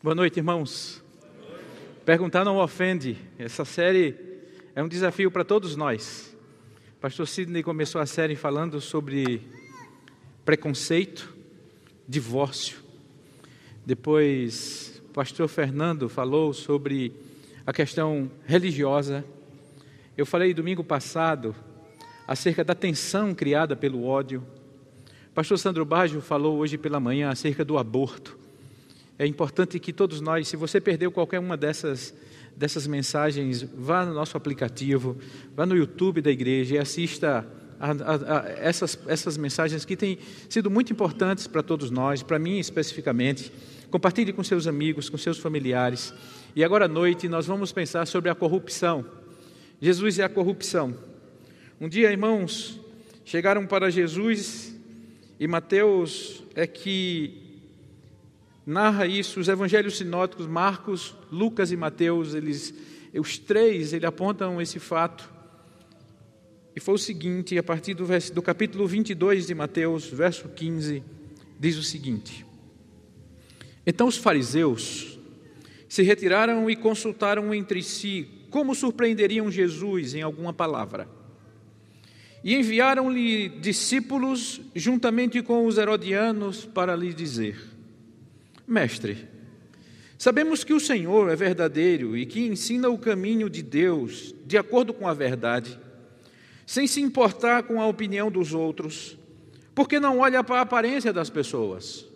Boa noite, irmãos. Perguntar não ofende. Essa série é um desafio para todos nós. Pastor Sidney começou a série falando sobre preconceito, divórcio. Depois, o pastor Fernando falou sobre a questão religiosa. Eu falei domingo passado acerca da tensão criada pelo ódio. Pastor Sandro Baggio falou hoje pela manhã acerca do aborto. É importante que todos nós, se você perdeu qualquer uma dessas, dessas mensagens, vá no nosso aplicativo, vá no YouTube da igreja e assista a, a, a essas, essas mensagens que têm sido muito importantes para todos nós, para mim especificamente. Compartilhe com seus amigos, com seus familiares. E agora à noite nós vamos pensar sobre a corrupção. Jesus é a corrupção. Um dia, irmãos, chegaram para Jesus e Mateus é que narra isso, os evangelhos sinóticos, Marcos, Lucas e Mateus, eles, os três, eles apontam esse fato. E foi o seguinte, a partir do, do capítulo 22 de Mateus, verso 15, diz o seguinte: Então os fariseus se retiraram e consultaram entre si como surpreenderiam Jesus em alguma palavra. E enviaram-lhe discípulos juntamente com os herodianos para lhe dizer: Mestre, sabemos que o Senhor é verdadeiro e que ensina o caminho de Deus de acordo com a verdade, sem se importar com a opinião dos outros, porque não olha para a aparência das pessoas.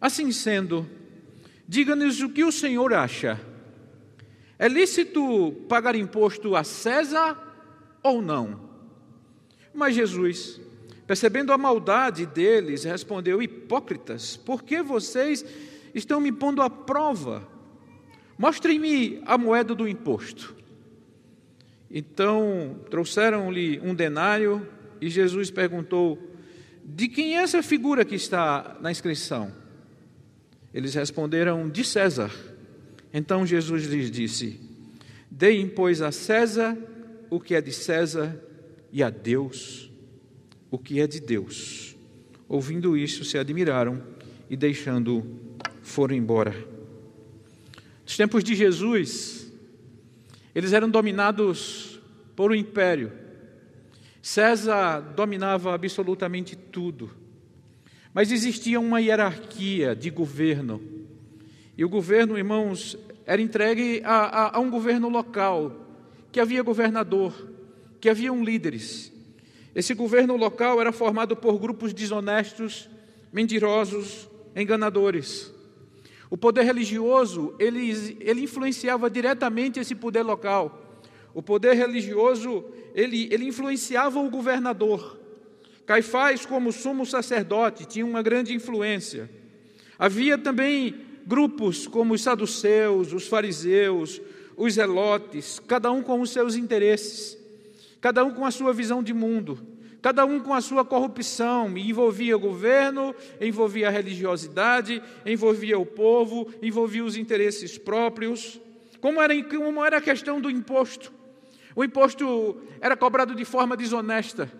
Assim sendo, diga-nos o que o Senhor acha. É lícito pagar imposto a César ou não? Mas Jesus, Percebendo a maldade deles, respondeu: Hipócritas, por que vocês estão me pondo à prova? Mostrem-me a moeda do imposto. Então trouxeram-lhe um denário e Jesus perguntou: De quem é essa figura que está na inscrição? Eles responderam: De César. Então Jesus lhes disse: Deem, pois, a César o que é de César e a Deus o que é de Deus. Ouvindo isso, se admiraram e, deixando, foram embora. Nos tempos de Jesus, eles eram dominados por um império. César dominava absolutamente tudo. Mas existia uma hierarquia de governo. E o governo, irmãos, era entregue a, a, a um governo local, que havia governador, que haviam líderes. Esse governo local era formado por grupos desonestos, mentirosos, enganadores. O poder religioso, ele, ele influenciava diretamente esse poder local. O poder religioso, ele, ele influenciava o governador. Caifás, como sumo sacerdote, tinha uma grande influência. Havia também grupos como os saduceus, os fariseus, os zelotes, cada um com os seus interesses cada um com a sua visão de mundo, cada um com a sua corrupção, e envolvia o governo, envolvia a religiosidade, envolvia o povo, envolvia os interesses próprios. Como era, como era a questão do imposto? O imposto era cobrado de forma desonesta.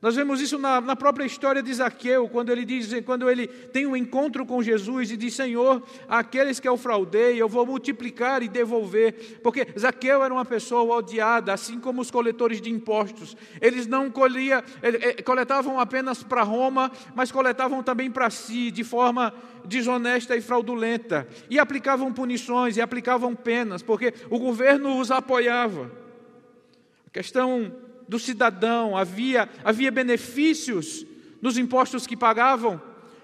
Nós vemos isso na, na, própria história de Zaqueu, quando ele diz, quando ele tem um encontro com Jesus e diz: Senhor, aqueles que eu fraudei, eu vou multiplicar e devolver. Porque Zaqueu era uma pessoa odiada, assim como os coletores de impostos. Eles não colhia, eh, coletavam apenas para Roma, mas coletavam também para si, de forma desonesta e fraudulenta. E aplicavam punições e aplicavam penas, porque o governo os apoiava. A questão do cidadão, havia, havia benefícios nos impostos que pagavam,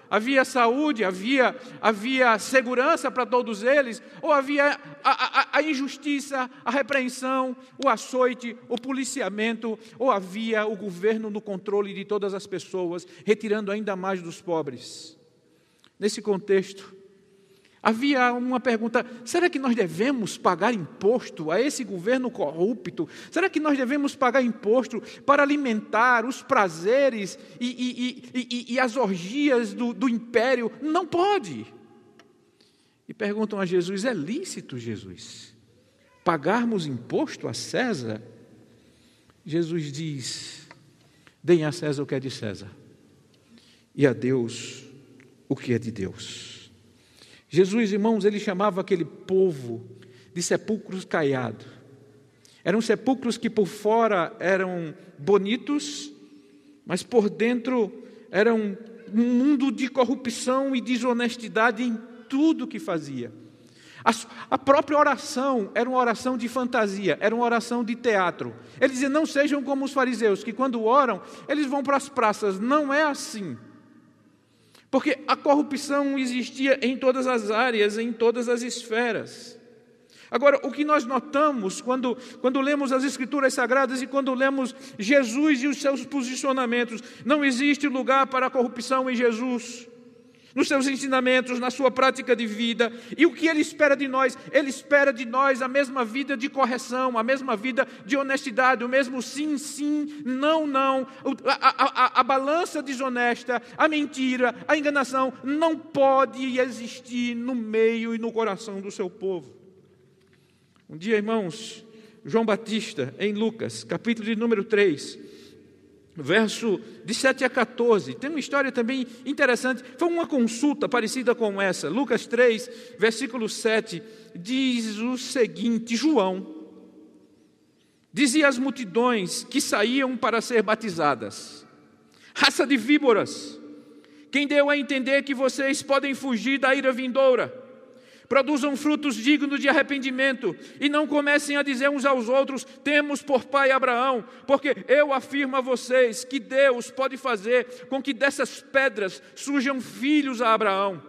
havia saúde, havia, havia segurança para todos eles, ou havia a, a, a, injustiça, a repreensão, o açoite, o policiamento, ou havia o governo no controle de todas as pessoas, retirando ainda mais dos pobres. Nesse contexto, havia uma pergunta: será que nós devemos pagar imposto a esse governo corrupto? Será que nós devemos pagar imposto para alimentar os prazeres e, e, e, e as orgias do, do império? Não pode. E perguntam a Jesus: é lícito, Jesus, pagarmos imposto a César? Jesus diz: deem a César o que é de César, e a Deus o que é de Deus. Jesus, irmãos, ele chamava aquele povo de sepulcros caiados. Eram sepulcros que por fora eram bonitos, mas por dentro eram um mundo de corrupção e desonestidade em tudo que fazia. A, própria oração era uma oração de fantasia, era uma oração de teatro. Ele dizia: não sejam como os fariseus, que quando oram, eles vão para as praças. Não é assim. Porque a corrupção existia em todas as áreas, em todas as esferas. Agora, o que nós notamos quando, quando lemos as Escrituras Sagradas e quando lemos Jesus e os seus posicionamentos, não existe lugar para a corrupção em Jesus nos seus ensinamentos, na sua prática de vida. E o que ele espera de nós? Ele espera de nós a mesma vida de correção, a mesma vida de honestidade, o mesmo sim, sim, não, não. A, a, a balança desonesta, a mentira, a enganação não pode existir no meio e no coração do seu povo. Um dia, irmãos, João Batista, em Lucas, capítulo de número 3, verso de 7 a 14. Tem uma história também interessante. Foi uma consulta parecida com essa. Lucas 3, versículo 7, diz o seguinte: João dizia às multidões que saíam para ser batizadas: Raça de víboras, quem deu a entender que vocês podem fugir da ira vindoura? Produzam frutos dignos de arrependimento e não comecem a dizer uns aos outros: temos por pai Abraão, porque eu afirmo a vocês que Deus pode fazer com que dessas pedras surjam filhos a Abraão.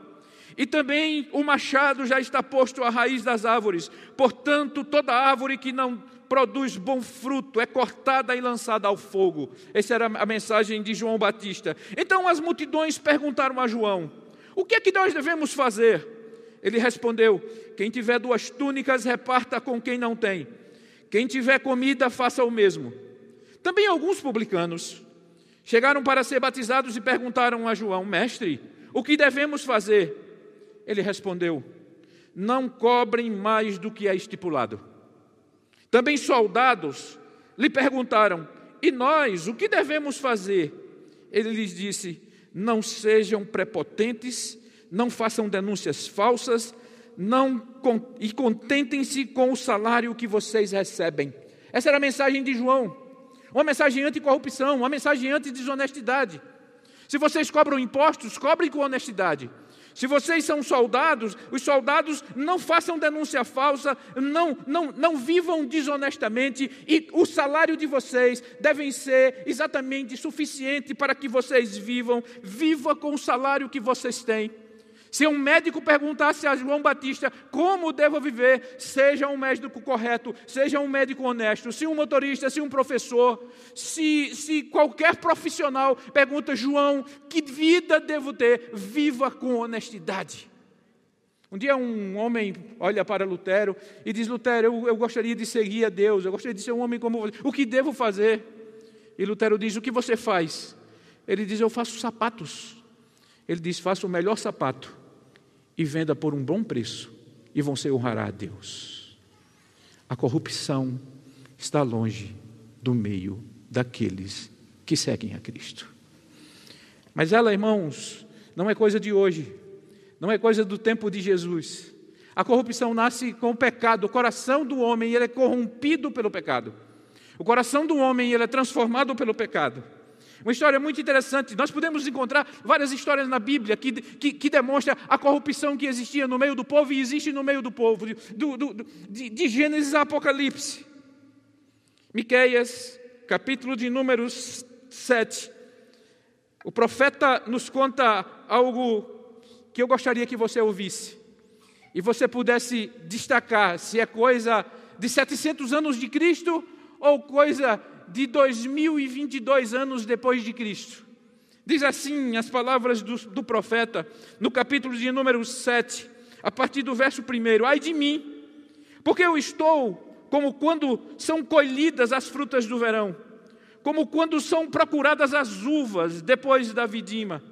E também o machado já está posto à raiz das árvores, portanto, toda árvore que não produz bom fruto é cortada e lançada ao fogo. Essa era a mensagem de João Batista. Então as multidões perguntaram a João: o que é que nós devemos fazer? Ele respondeu: Quem tiver duas túnicas, reparta com quem não tem. Quem tiver comida, faça o mesmo. Também alguns publicanos chegaram para ser batizados e perguntaram a João: Mestre, o que devemos fazer? Ele respondeu: Não cobrem mais do que é estipulado. Também soldados lhe perguntaram: E nós, o que devemos fazer? Ele lhes disse: Não sejam prepotentes não façam denúncias falsas, não e contentem-se com o salário que vocês recebem. Essa era a mensagem de João. Uma mensagem anticorrupção, uma mensagem anti-desonestidade. Se vocês cobram impostos, cobrem com honestidade. Se vocês são soldados, os soldados não façam denúncia falsa, não, não, não vivam desonestamente, e o salário de vocês deve ser exatamente suficiente para que vocês vivam. Viva com o salário que vocês têm. Se um médico perguntasse a João Batista como devo viver, seja um médico correto, seja um médico honesto. Se um motorista, se um professor, se, se qualquer profissional pergunta, João, que vida devo ter? Viva com honestidade. Um dia um homem olha para Lutero e diz: Lutero, eu, eu gostaria de seguir a Deus, eu gostaria de ser um homem como você. O que devo fazer? E Lutero diz: O que você faz? Ele diz: Eu faço sapatos. Ele diz: Faça o melhor sapato e venda por um bom preço, e você honrará a Deus. A corrupção está longe do meio daqueles que seguem a Cristo. Mas ela, irmãos, não é coisa de hoje, não é coisa do tempo de Jesus. A corrupção nasce com o pecado, o coração do homem ele é corrompido pelo pecado. O coração do homem ele é transformado pelo pecado. Uma história muito interessante. Nós podemos encontrar várias histórias na Bíblia que, que, que demonstram a corrupção que existia no meio do povo e existe no meio do povo, do, do, de, de Gênesis a Apocalipse. Miqueias, capítulo de números 7. O profeta nos conta algo que eu gostaria que você ouvisse e você pudesse destacar se é coisa de 700 anos de Cristo ou coisa de 2022 anos depois de Cristo. Diz assim as palavras do, do profeta, no capítulo de número 7, a partir do verso 1: Ai de mim, porque eu estou como quando são colhidas as frutas do verão, como quando são procuradas as uvas depois da vidima.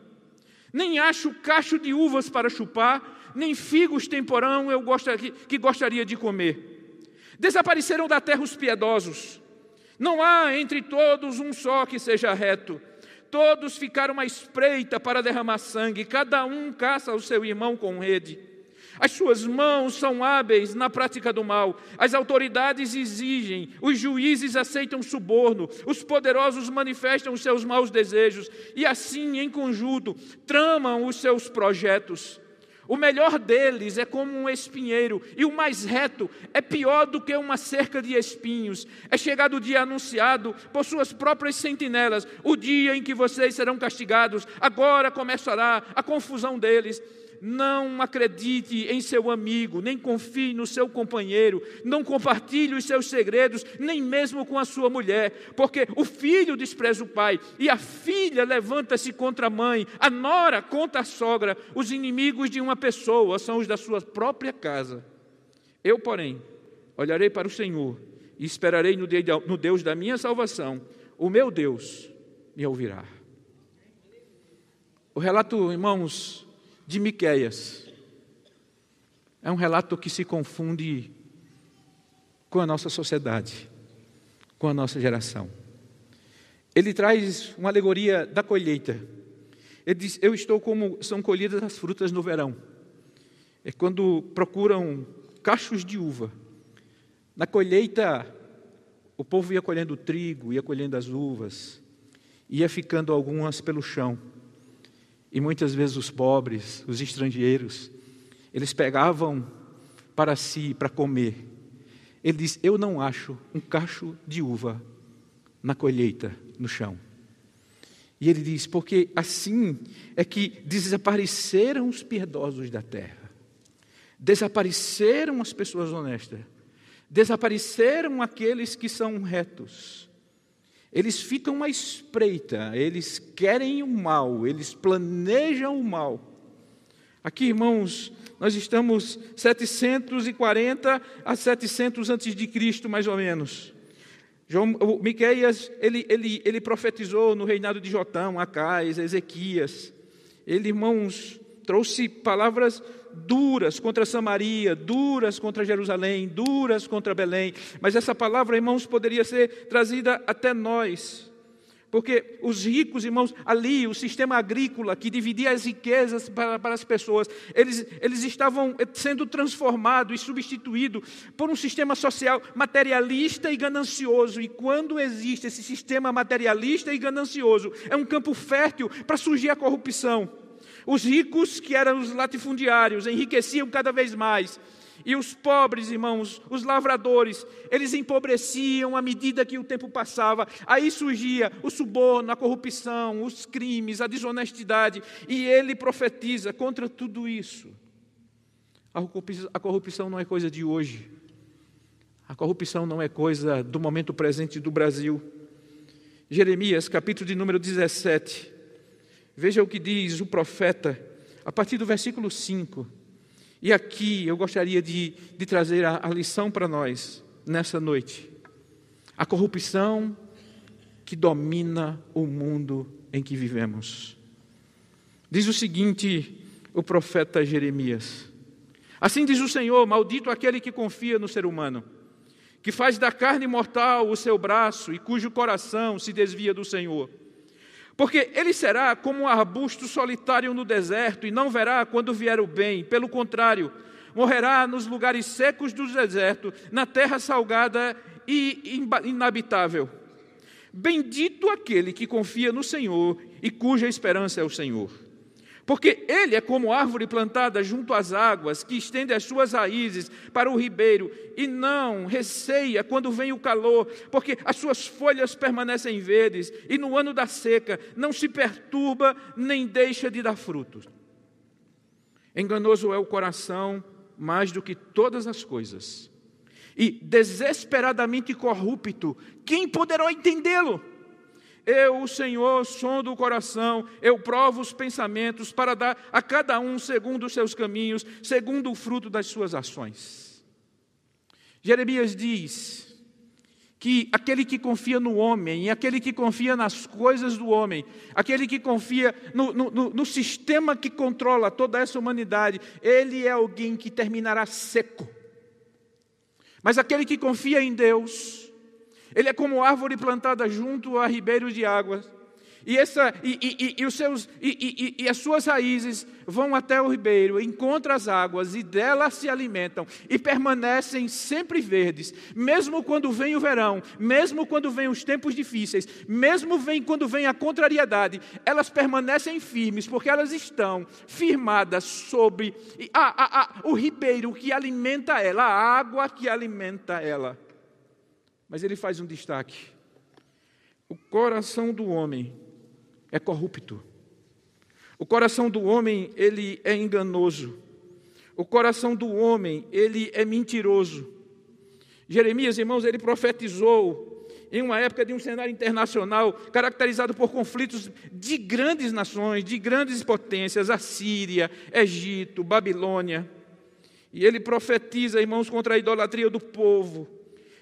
Nem acho cacho de uvas para chupar, nem figos temporão eu gostaria, que gostaria de comer. Desapareceram da terra os piedosos, não há entre todos um só que seja reto. Todos ficaram à espreita para derramar sangue, cada um caça o seu irmão com rede. As suas mãos são hábeis na prática do mal. As autoridades exigem, os juízes aceitam suborno, os poderosos manifestam os seus maus desejos e, assim, em conjunto, tramam os seus projetos. O melhor deles é como um espinheiro, e o mais reto é pior do que uma cerca de espinhos. É chegado o dia anunciado por suas próprias sentinelas, o dia em que vocês serão castigados. Agora começará a confusão deles. Não acredite em seu amigo, nem confie no seu companheiro, não compartilhe os seus segredos, nem mesmo com a sua mulher, porque o filho despreza o pai e a filha levanta-se contra a mãe, a nora contra a sogra. Os inimigos de uma pessoa são os da sua própria casa. Eu, porém, olharei para o Senhor e esperarei no Deus da minha salvação. O meu Deus me ouvirá. O relato, irmãos, de Miqueias. É um relato que se confunde com a nossa sociedade, com a nossa geração. Ele traz uma alegoria da colheita. Ele diz: Eu estou como são colhidas as frutas no verão. É quando procuram cachos de uva. Na colheita, o povo ia colhendo trigo, ia colhendo as uvas, ia ficando algumas pelo chão. E muitas vezes os pobres, os estrangeiros, eles pegavam para si, para comer. Ele diz: Eu não acho um cacho de uva na colheita, no chão. E ele diz: Porque assim é que desapareceram os piedosos da terra, desapareceram as pessoas honestas, desapareceram aqueles que são retos, eles ficam à espreita, eles querem o mal, eles planejam o mal. Aqui, irmãos, nós estamos 740 a 700 antes de Cristo, mais ou menos. João, Miqueias, ele, ele, ele profetizou no reinado de Jotão, Acais, Ezequias. Ele, irmãos, trouxe palavras duras contra Samaria, duras contra Jerusalém, duras contra Belém. Mas essa palavra, irmãos, poderia ser trazida até nós. Porque os ricos, irmãos, ali, o sistema agrícola que dividia as riquezas para, para as pessoas, eles, eles estavam sendo transformados e substituídos por um sistema social materialista e ganancioso. E quando existe esse sistema materialista e ganancioso, é um campo fértil para surgir a corrupção. Os ricos, que eram os latifundiários, enriqueciam cada vez mais. E os pobres, irmãos, os lavradores, eles empobreciam à medida que o tempo passava. Aí surgia o suborno, a corrupção, os crimes, a desonestidade. E ele profetiza contra tudo isso. A corrupção não é coisa de hoje. A corrupção não é coisa do momento presente do Brasil. Jeremias, capítulo de número 17. Veja o que diz o profeta, a partir do versículo 5. E aqui eu gostaria de, de trazer a, a lição para nós, nessa noite. A corrupção que domina o mundo em que vivemos. Diz o seguinte, o profeta Jeremias: Assim diz o Senhor: Maldito aquele que confia no ser humano, que faz da carne mortal o seu braço e cujo coração se desvia do Senhor. Porque ele será como um arbusto solitário no deserto e não verá quando vier o bem. Pelo contrário, morrerá nos lugares secos do deserto, na terra salgada e inabitável. Bendito aquele que confia no Senhor e cuja esperança é o Senhor. Porque ele é como árvore plantada junto às águas, que estende as suas raízes para o ribeiro, e não receia quando vem o calor, porque as suas folhas permanecem verdes, e no ano da seca não se perturba nem deixa de dar frutos. Enganoso é o coração mais do que todas as coisas, e desesperadamente corrupto, quem poderá entendê-lo? Eu, o Senhor, sondo o coração, eu provo os pensamentos para dar a cada um segundo os seus caminhos, segundo o fruto das suas ações. Jeremias diz que aquele que confia no homem, aquele que confia nas coisas do homem, aquele que confia no, no, no sistema que controla toda essa humanidade, ele é alguém que terminará seco. Mas aquele que confia em Deus, ele é como árvore plantada junto a ribeiros de águas, E, essa, e, e, e os seus, e, e, as suas raízes vão até o ribeiro, encontram as águas e delas se alimentam e permanecem sempre verdes, mesmo quando vem o verão, mesmo quando vem os tempos difíceis, mesmo vem quando vem a contrariedade, elas permanecem firmes, porque elas estão firmadas sobre a, a, a, o ribeiro que alimenta ela, a água que alimenta ela. Mas ele faz um destaque. O coração do homem é corrupto. O coração do homem, ele é enganoso. O coração do homem, ele é mentiroso. Jeremias, irmãos, ele profetizou em uma época de um cenário internacional caracterizado por conflitos de grandes nações, de grandes potências, a Síria, Egito, Babilônia. E ele profetiza, irmãos, contra a idolatria do povo.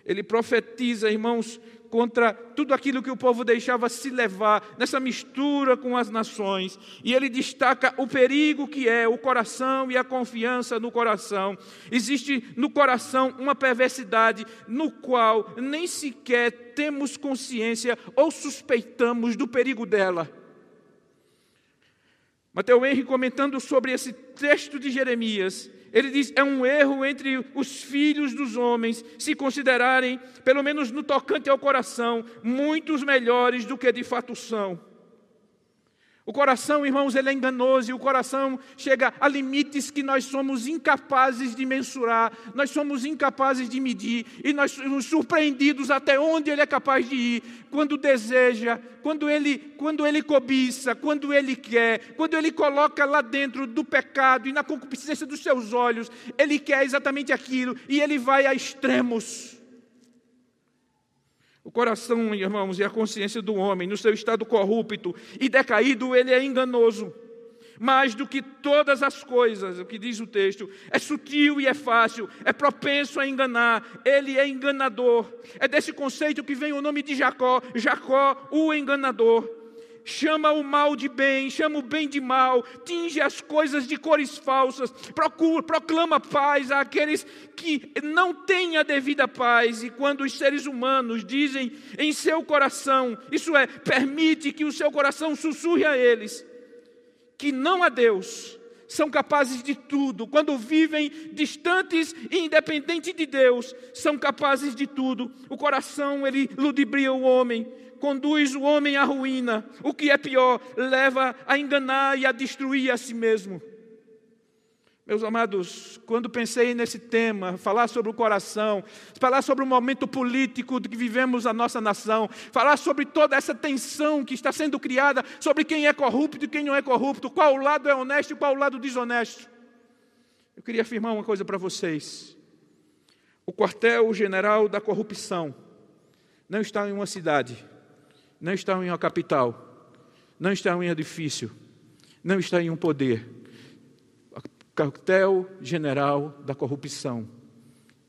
Ele profetiza, irmãos, contra tudo aquilo que o povo deixava se levar, nessa mistura com as nações. E ele destaca o perigo que é o coração e a confiança no coração. Existe no coração uma perversidade no qual nem sequer temos consciência ou suspeitamos do perigo dela. Mateus Henry, comentando sobre esse texto de Jeremias, ele diz: é um erro entre os filhos dos homens se considerarem, pelo menos no tocante ao coração, muitos melhores do que de fato são. O coração, irmãos, ele é enganoso e o coração chega a limites que nós somos incapazes de mensurar, nós somos incapazes de medir e nós somos surpreendidos até onde ele é capaz de ir, quando deseja, quando ele, quando ele cobiça, quando ele quer, quando ele coloca lá dentro do pecado e na concupiscência dos seus olhos, ele quer exatamente aquilo e ele vai a extremos. O coração, irmãos, e a consciência do homem, no seu estado corrupto e decaído, ele é enganoso. Mais do que todas as coisas, o que diz o texto, é sutil e é fácil, é propenso a enganar, ele é enganador. É desse conceito que vem o nome de Jacó, Jacó, o enganador chama o mal de bem, chama o bem de mal, tinge as coisas de cores falsas, procura, proclama paz àqueles que não têm a devida paz, e quando os seres humanos dizem em seu coração, isso é, permite que o seu coração sussurre a eles, que não há Deus, são capazes de tudo, quando vivem distantes e independentes de Deus, são capazes de tudo. O coração, ele ludibria o homem, conduz o homem à ruína. O que é pior, leva a enganar e a destruir a si mesmo. Meus amados, quando pensei nesse tema, falar sobre o coração, falar sobre o momento político que vivemos a nossa nação, falar sobre toda essa tensão que está sendo criada sobre quem é corrupto e quem não é corrupto, qual lado é honesto e qual lado desonesto. Eu queria afirmar uma coisa para vocês. O quartel-general da corrupção não está em uma cidade, não está em uma capital, não está em um edifício, não está em um poder. O cartel general da corrupção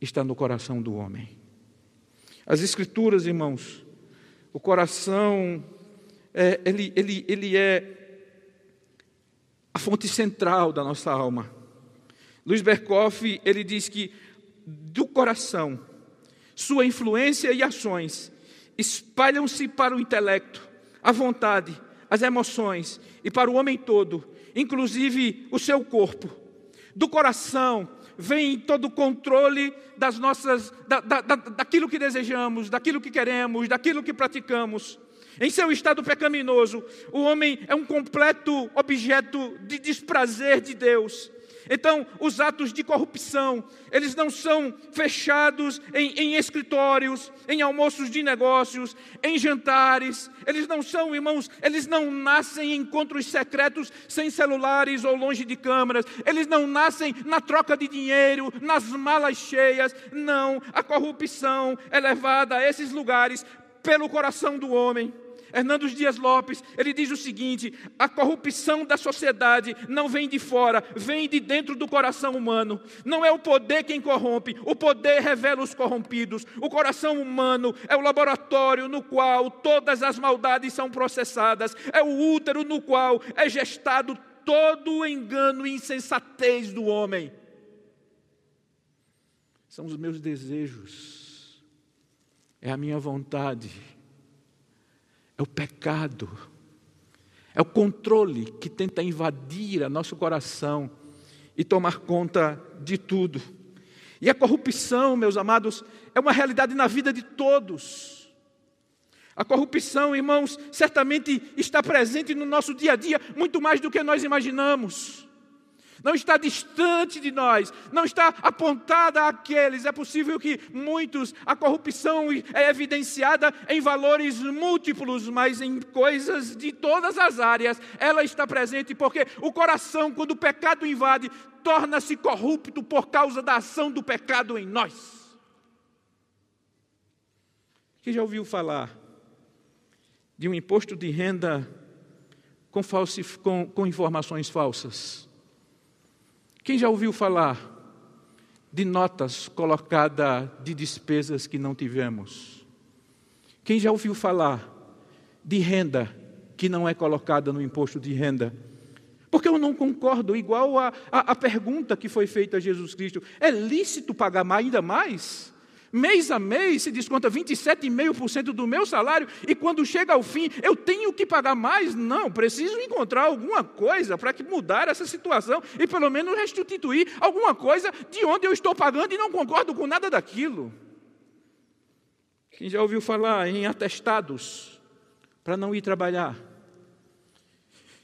está no coração do homem. As Escrituras, irmãos, o coração, é, ele, ele, ele é a fonte central da nossa alma. Luiz Berkoff, ele diz que do coração, sua influência e ações espalham-se para o intelecto, a vontade, as emoções e para o homem todo, inclusive o seu corpo. Do coração vem todo o controle das nossas, da, da, da, daquilo que desejamos, daquilo que queremos, daquilo que praticamos. Em seu estado pecaminoso, o homem é um completo objeto de desprazer de Deus. Então, os atos de corrupção, eles não são fechados em, em, escritórios, em almoços de negócios, em jantares, eles não são, irmãos, eles não nascem em encontros secretos sem celulares ou longe de câmeras, eles não nascem na troca de dinheiro, nas malas cheias, não, a corrupção é levada a esses lugares pelo coração do homem. Hernando Dias Lopes, ele diz o seguinte: a corrupção da sociedade não vem de fora, vem de dentro do coração humano. Não é o poder quem corrompe, o poder revela os corrompidos. O coração humano é o laboratório no qual todas as maldades são processadas, é o útero no qual é gestado todo o engano e insensatez do homem. São os meus desejos, é a minha vontade é o pecado É o controle que tenta invadir a nosso coração e tomar conta de tudo. E a corrupção, meus amados, é uma realidade na vida de todos. A corrupção, irmãos, certamente está presente no nosso dia a dia muito mais do que nós imaginamos não está distante de nós, não está apontada àqueles. É possível que muitos, a corrupção é evidenciada em valores múltiplos, mas em coisas de todas as áreas, ela está presente, porque o coração, quando o pecado invade, torna-se corrupto por causa da ação do pecado em nós. Quem já ouviu falar de um imposto de renda com, com, informações falsas? Quem já ouviu falar de notas colocadas de despesas que não tivemos? Quem já ouviu falar de renda que não é colocada no imposto de renda? Porque eu não concordo, igual a, a, a pergunta que foi feita a Jesus Cristo: é lícito pagar ainda mais? Mês a mês se desconta 27,5% do meu salário e quando chega ao fim eu tenho que pagar mais? Não, preciso encontrar alguma coisa para que mudar essa situação e pelo menos restituir alguma coisa de onde eu estou pagando e não concordo com nada daquilo. Quem já ouviu falar em atestados para não ir trabalhar?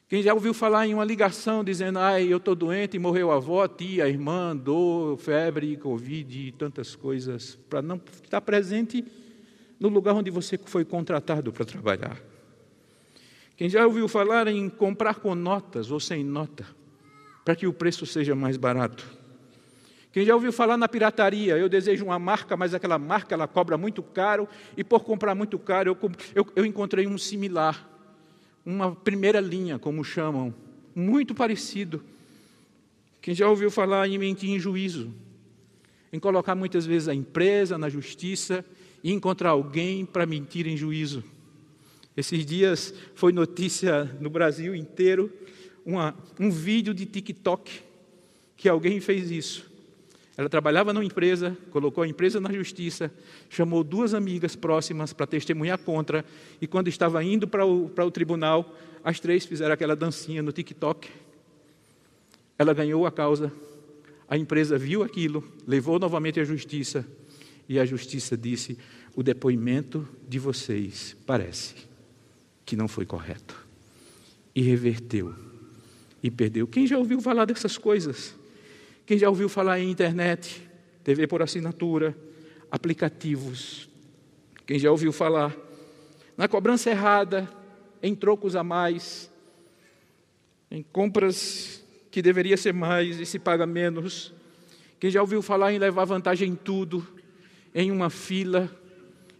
Quem já ouviu falar em uma ligação dizendo, ai, eu estou doente, morreu a avó, a tia, a irmã, dor, febre, covid e tantas coisas, para não estar presente no lugar onde você foi contratado para trabalhar. Quem já ouviu falar em comprar com notas ou sem nota, para que o preço seja mais barato. Quem já ouviu falar na pirataria, eu desejo uma marca, mas aquela marca ela cobra muito caro, e por comprar muito caro, eu, eu, eu encontrei um similar uma primeira linha, como chamam, muito parecido. Quem já ouviu falar em mentir em juízo, em colocar muitas vezes a empresa na justiça e encontrar alguém para mentir em juízo. Esses dias foi notícia no Brasil inteiro uma, um vídeo de TikTok que alguém fez isso. Ela trabalhava numa empresa, colocou a empresa na justiça, chamou duas amigas próximas para testemunhar contra, e quando estava indo para o, o tribunal, as três fizeram aquela dancinha no TikTok. Ela ganhou a causa, a empresa viu aquilo, levou novamente à justiça, e a justiça disse: o depoimento de vocês parece que não foi correto. E reverteu, e perdeu. Quem já ouviu falar dessas coisas? Quem já ouviu falar em internet, TV por assinatura, aplicativos? Quem já ouviu falar na cobrança errada, em trocos a mais, em compras que deveria ser mais e se paga menos? Quem já ouviu falar em levar vantagem em tudo, em uma fila,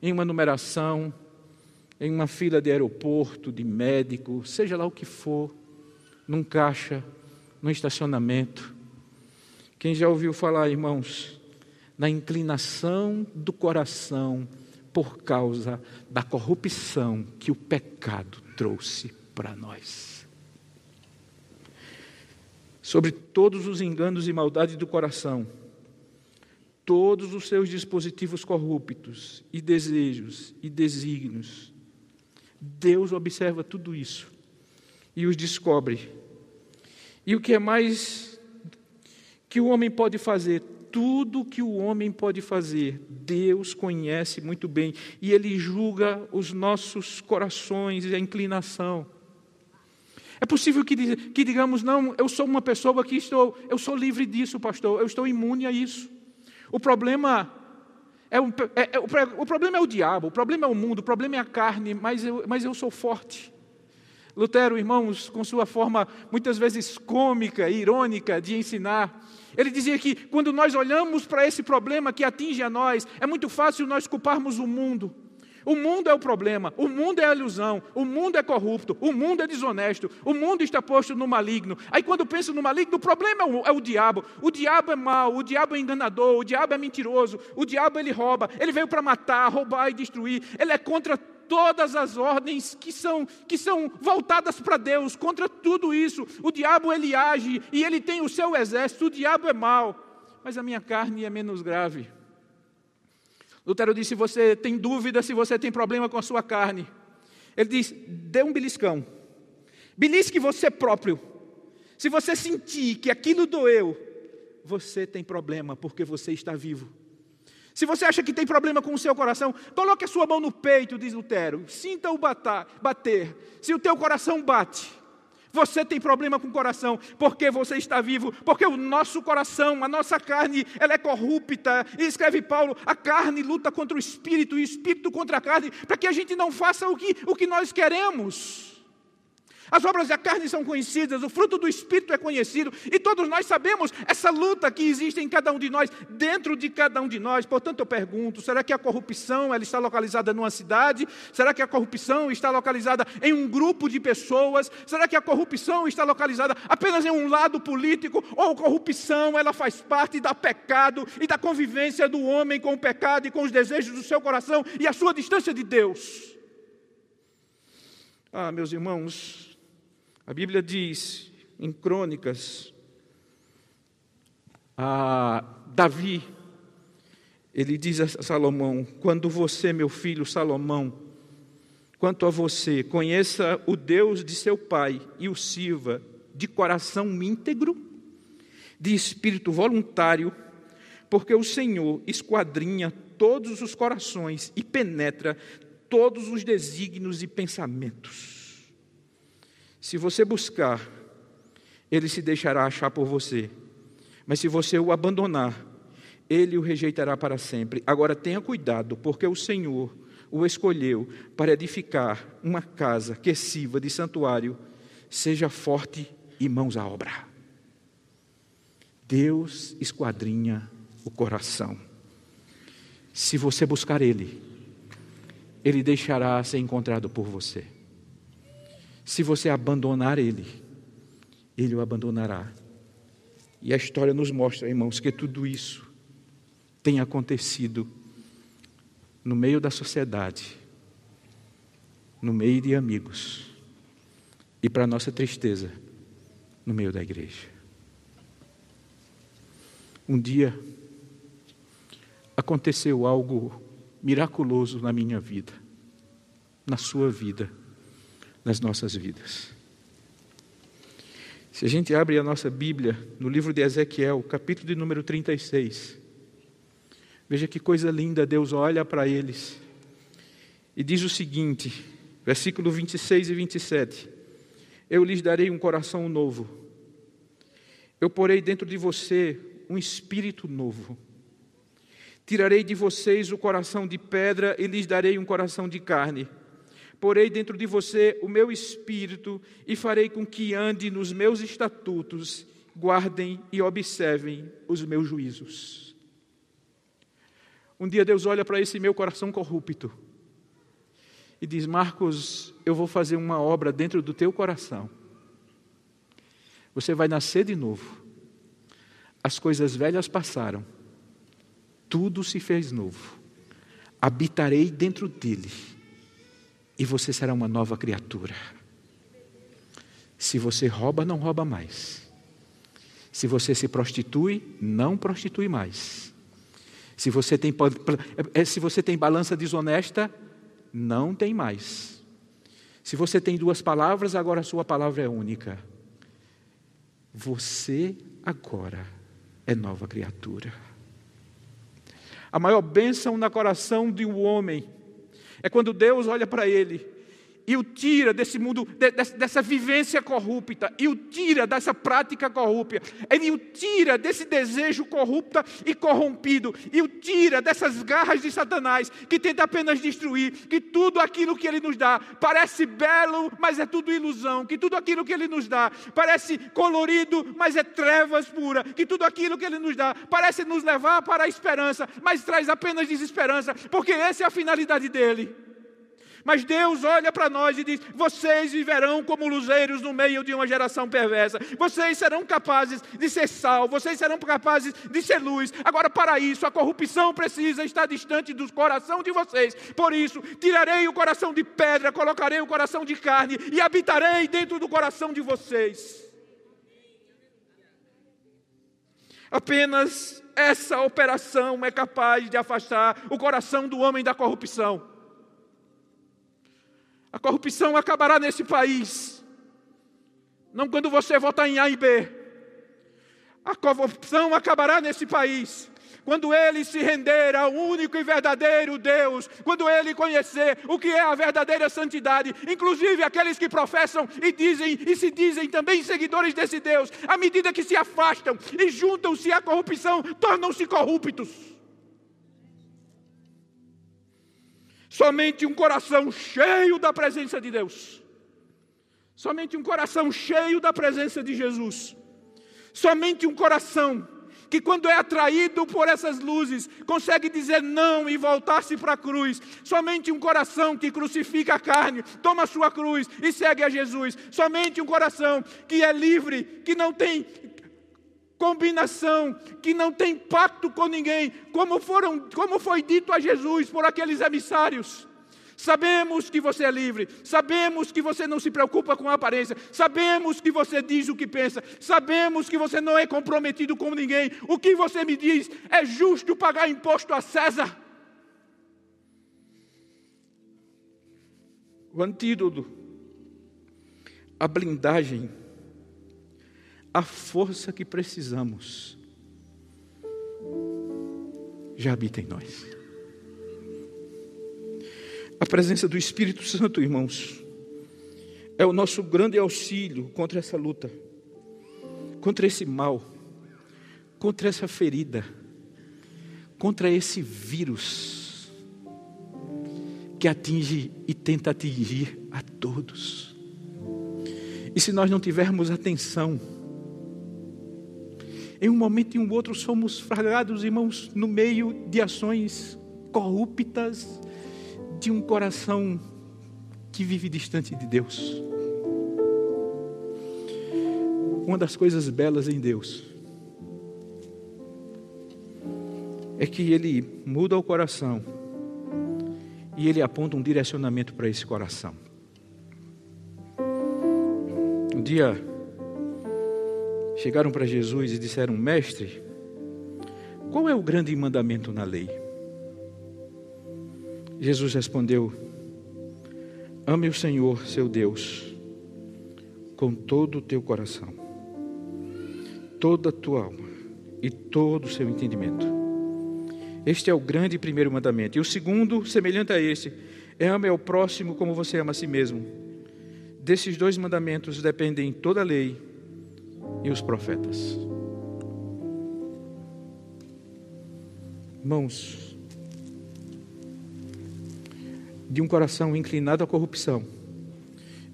em uma numeração, em uma fila de aeroporto, de médico, seja lá o que for, num caixa, num estacionamento? Quem já ouviu falar, irmãos, na inclinação do coração por causa da corrupção que o pecado trouxe para nós? Sobre todos os enganos e maldades do coração, todos os seus dispositivos corruptos e desejos e desígnios, Deus observa tudo isso e os descobre. E o que é mais que o homem pode fazer, tudo que o homem pode fazer, Deus conhece muito bem e Ele julga os nossos corações e a inclinação. É possível que, que digamos, não, eu sou uma pessoa que estou, eu sou livre disso, pastor, eu estou imune a isso. O problema é, é, é, o, o problema é o diabo, o problema é o mundo, o problema é a carne, mas eu, mas eu sou forte. Lutero, irmãos, com sua forma muitas vezes cômica e irônica de ensinar, ele dizia que quando nós olhamos para esse problema que atinge a nós, é muito fácil nós culparmos o mundo. O mundo é o problema, o mundo é a ilusão, o mundo é corrupto, o mundo é desonesto, o mundo está posto no maligno. Aí quando penso no maligno, o problema é o, é o diabo. O diabo é mau, o diabo é enganador, o diabo é mentiroso, o diabo ele rouba, ele veio para matar, roubar e destruir. Ele é contra todas as ordens que são, que são voltadas para Deus, contra tudo isso. O diabo ele age e ele tem o seu exército, o diabo é mau, mas a minha carne é menos grave. Lutero disse: você tem dúvida se você tem problema com a sua carne. Ele diz: dê um beliscão. Belisque você próprio. Se você sentir que aquilo doeu, você tem problema, porque você está vivo. Se você acha que tem problema com o seu coração, coloque a sua mão no peito, diz Lutero. Sinta-o bater. Se o teu coração bate, você tem problema com o coração, porque você está vivo, porque o nosso coração, a nossa carne, ela é corrupta. E escreve Paulo: a carne luta contra o espírito e o espírito contra a carne, para que a gente não faça o que, o que nós queremos. As obras da carne são conhecidas, o fruto do Espírito é conhecido, e todos nós sabemos essa luta que existe em cada um de nós, dentro de cada um de nós. Portanto, eu pergunto: será que a corrupção ela está localizada numa cidade? Será que a corrupção está localizada em um grupo de pessoas? Será que a corrupção está localizada apenas em um lado político? Ou a corrupção ela faz parte da pecado e da convivência do homem com o pecado e com os desejos do seu coração e a sua distância de Deus? Ah, meus irmãos, a Bíblia diz em Crônicas, a Davi, ele diz a Salomão: Quando você, meu filho Salomão, quanto a você, conheça o Deus de seu pai e o sirva de coração íntegro, de espírito voluntário, porque o Senhor esquadrinha todos os corações e penetra todos os desígnios e pensamentos. Se você buscar, ele se deixará achar por você. Mas se você o abandonar, ele o rejeitará para sempre. Agora tenha cuidado, porque o Senhor o escolheu para edificar uma casa que sirva de santuário. Seja forte e mãos à obra. Deus esquadrinha o coração. Se você buscar Ele, Ele deixará ser encontrado por você. Se você abandonar ele, ele o abandonará. E a história nos mostra, irmãos, que tudo isso tem acontecido no meio da sociedade, no meio de amigos e, para nossa tristeza, no meio da igreja. Um dia aconteceu algo miraculoso na minha vida, na sua vida nas nossas vidas. Se a gente abre a nossa Bíblia no livro de Ezequiel, capítulo de número 36, veja que coisa linda, Deus olha para eles e diz o seguinte, versículo 26 e 27: Eu lhes darei um coração novo, eu porei dentro de você um espírito novo. Tirarei de vocês o coração de pedra e lhes darei um coração de carne porei dentro de você o meu espírito e farei com que ande nos meus estatutos, guardem e observem os meus juízos. Um dia Deus olha para esse meu coração corrupto e diz: Marcos, eu vou fazer uma obra dentro do teu coração. Você vai nascer de novo. As coisas velhas passaram, tudo se fez novo. Habitarei dentro dele e você será uma nova criatura. Se você rouba, não rouba mais. Se você se prostitui, não prostitui mais. Se você tem, é, se você tem balança desonesta, não tem mais. Se você tem duas palavras, agora a sua palavra é única. Você agora é nova criatura. A maior bênção no coração de um homem é quando Deus olha para ele e o tira desse mundo, dessa vivência corrupta, e o tira dessa prática corrupta, ele o tira desse desejo corrupto e corrompido, e o tira dessas garras de Satanás, que tenta apenas destruir, que tudo aquilo que ele nos dá parece belo, mas é tudo ilusão, que tudo aquilo que ele nos dá parece colorido, mas é trevas pura, que tudo aquilo que ele nos dá parece nos levar para a esperança, mas traz apenas desesperança, porque essa é a finalidade dele. Mas Deus olha para nós e diz: vocês viverão como luzeiros no meio de uma geração perversa. Vocês serão capazes de ser sal, vocês serão capazes de ser luz. Agora, para isso, a corrupção precisa estar distante do coração de vocês. Por isso, tirarei o coração de pedra, colocarei o coração de carne e habitarei dentro do coração de vocês. Apenas essa operação é capaz de afastar o coração do homem da corrupção. A corrupção acabará nesse país. não quando você votar em A e B. A corrupção acabará nesse país. Quando ele se render ao único e verdadeiro Deus, quando ele conhecer o que é a verdadeira santidade, inclusive aqueles que professam e dizem e se dizem também seguidores desse Deus, à medida que se afastam e juntam-se à corrupção, tornam-se corruptos. Somente um coração cheio da presença de Deus Somente um coração cheio da presença de Jesus. Somente um coração que, quando é atraído por essas luzes, consegue dizer não e voltar-se para a cruz. Somente um coração que crucifica a carne, toma a sua cruz e segue a Jesus. Somente um coração que é livre, que não tem combinação, que não tem pacto com ninguém, como, foram, como foi dito a Jesus por aqueles emissários. Sabemos que você é livre, sabemos que você não se preocupa com a aparência, sabemos que você diz o que pensa, sabemos que você não é comprometido com ninguém. O que você me diz é justo pagar imposto a César. O antídoto, a blindagem, a força que precisamos, já habita em nós. A presença do Espírito Santo, irmãos, é o nosso grande auxílio contra essa luta, contra esse mal, contra essa ferida, contra esse vírus que atinge e tenta atingir a todos. E se nós não tivermos atenção, em um momento e um outro somos fragados, irmãos, no meio de ações corruptas, de um coração que vive distante de Deus. Uma das coisas belas em Deus é que Ele muda o coração e Ele aponta um direcionamento para esse coração. Um dia chegaram para Jesus e disseram: Mestre, qual é o grande mandamento na lei? Jesus respondeu: Ame o Senhor, seu Deus, com todo o teu coração, toda a tua alma e todo o seu entendimento. Este é o grande primeiro mandamento. E o segundo, semelhante a este, é ame ao próximo como você ama a si mesmo. Desses dois mandamentos dependem toda a lei e os profetas. Irmãos, de um coração inclinado à corrupção,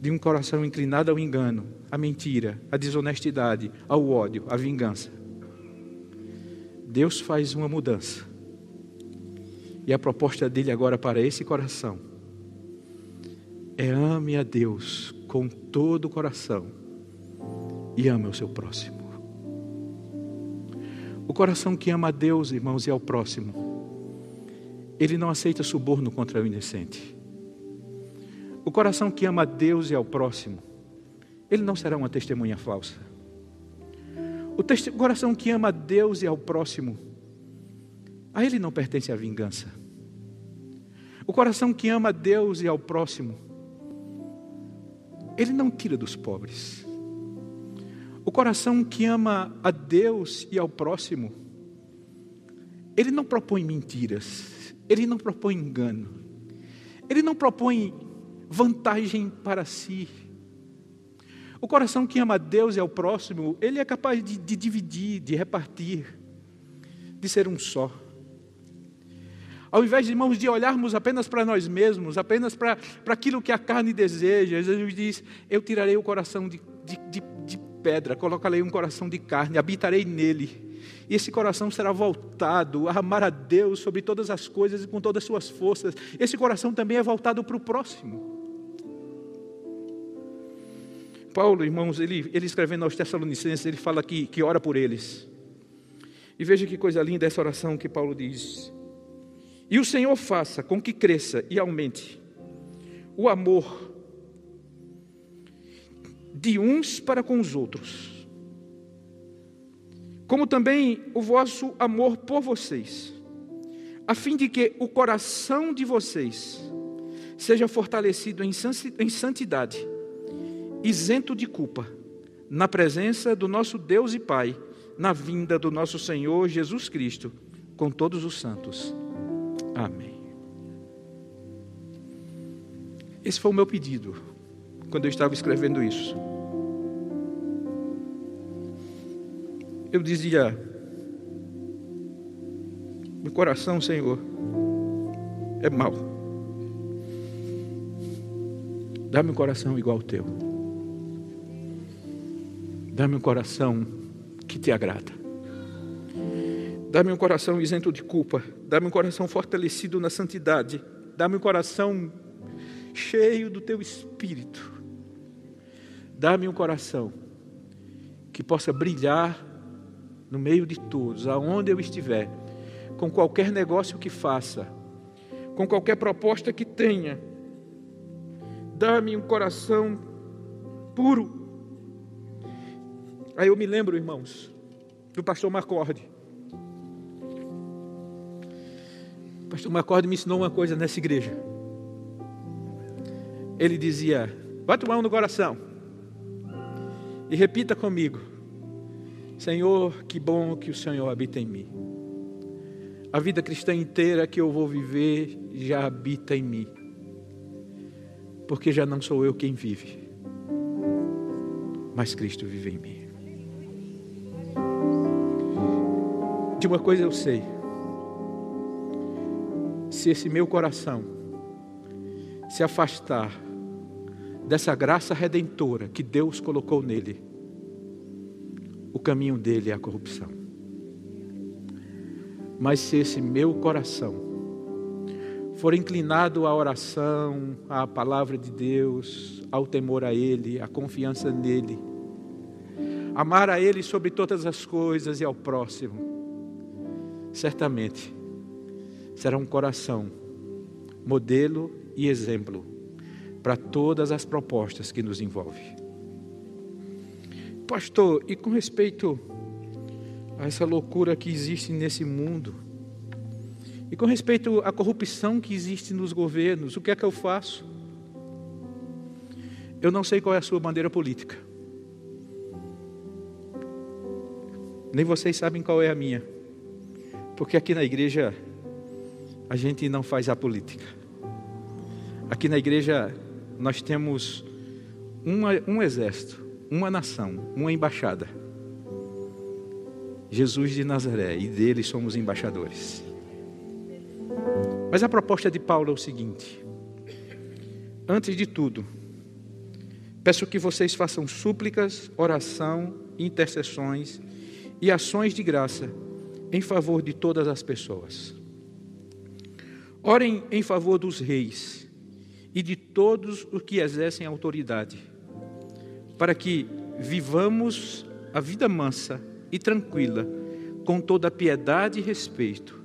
de um coração inclinado ao engano, à mentira, à desonestidade, ao ódio, à vingança. Deus faz uma mudança. E a proposta dele agora para esse coração é ame a Deus com todo o coração e ame o seu próximo. O coração que ama a Deus, irmãos, e ao próximo, ele não aceita suborno contra o inocente. O coração que ama a Deus e ao próximo, ele não será uma testemunha falsa. O coração que ama a Deus e ao próximo, a ele não pertence a vingança. O coração que ama a Deus e ao próximo, ele não tira dos pobres. O coração que ama a Deus e ao próximo, ele não propõe mentiras. Ele não propõe engano. Ele não propõe vantagem para si. O coração que ama a Deus e ao próximo, ele é capaz de, de dividir, de repartir, de ser um só. Ao invés, irmãos, de olharmos apenas para nós mesmos, apenas para, para aquilo que a carne deseja, Jesus diz: Eu tirarei o coração de, de, de, de pedra, colocarei um coração de carne, habitarei nele e esse coração será voltado a amar a Deus sobre todas as coisas e com todas as suas forças. Esse coração também é voltado para o próximo. Paulo, irmãos, ele, ele escrevendo aos Tessalonicenses, ele fala que, que ora por eles. E veja que coisa linda essa oração que Paulo diz. E o Senhor faça com que cresça e aumente o amor de uns para com os outros como também o vosso amor por vocês, a fim de que o coração de vocês seja fortalecido em santidade, isento de culpa, na presença do nosso Deus e Pai, na vinda do nosso Senhor Jesus Cristo, com todos os santos. Amém. Esse foi o meu pedido quando eu estava escrevendo isso. Eu dizia, meu coração, Senhor, é mau. Dá-me um coração igual ao teu. Dá-me um coração que te agrada. Dá-me um coração isento de culpa. Dá-me um coração fortalecido na santidade. Dá-me um coração cheio do teu espírito. Dá-me um coração que possa brilhar no meio de todos, aonde eu estiver, com qualquer negócio que faça, com qualquer proposta que tenha. Dá-me um coração puro. Aí eu me lembro, irmãos, do pastor Macorde. O pastor Macorde me ensinou uma coisa nessa igreja. Ele dizia: bate mão no coração e repita comigo: Senhor, que bom que o Senhor habita em mim. A vida cristã inteira que eu vou viver já habita em mim. Porque já não sou eu quem vive, mas Cristo vive em mim. De uma coisa eu sei: se esse meu coração se afastar dessa graça redentora que Deus colocou nele, o caminho dele é a corrupção. Mas se esse meu coração for inclinado à oração, à palavra de Deus, ao temor a Ele, à confiança nele, amar a Ele sobre todas as coisas e ao próximo, certamente será um coração modelo e exemplo para todas as propostas que nos envolvem. Pastor, e com respeito a essa loucura que existe nesse mundo, e com respeito à corrupção que existe nos governos, o que é que eu faço? Eu não sei qual é a sua bandeira política. Nem vocês sabem qual é a minha. Porque aqui na igreja a gente não faz a política. Aqui na igreja nós temos uma, um exército, uma nação, uma embaixada. Jesus de Nazaré, e dele somos embaixadores. Mas a proposta de Paulo é o seguinte: antes de tudo, peço que vocês façam súplicas, oração, intercessões e ações de graça em favor de todas as pessoas. Orem em favor dos reis e de todos os que exercem autoridade, para que vivamos a vida mansa e tranquila, com toda piedade e respeito.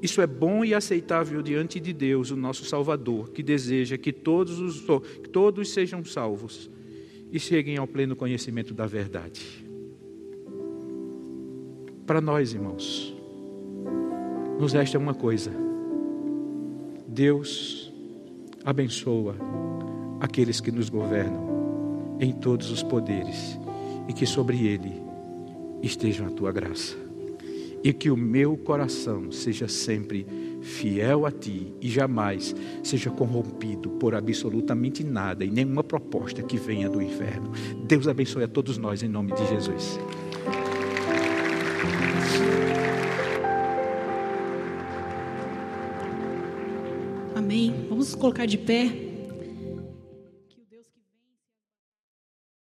Isso é bom e aceitável diante de Deus, o nosso Salvador, que deseja que todos, os, que todos sejam salvos e cheguem ao pleno conhecimento da verdade. Para nós, irmãos, nos resta uma coisa: Deus abençoa aqueles que nos governam em todos os poderes e que sobre ele esteja a tua graça. E que o meu coração seja sempre fiel a ti e jamais seja corrompido por absolutamente nada e nenhuma proposta que venha do inferno. Deus abençoe a todos nós em nome de Jesus. Amém. Vamos colocar de pé.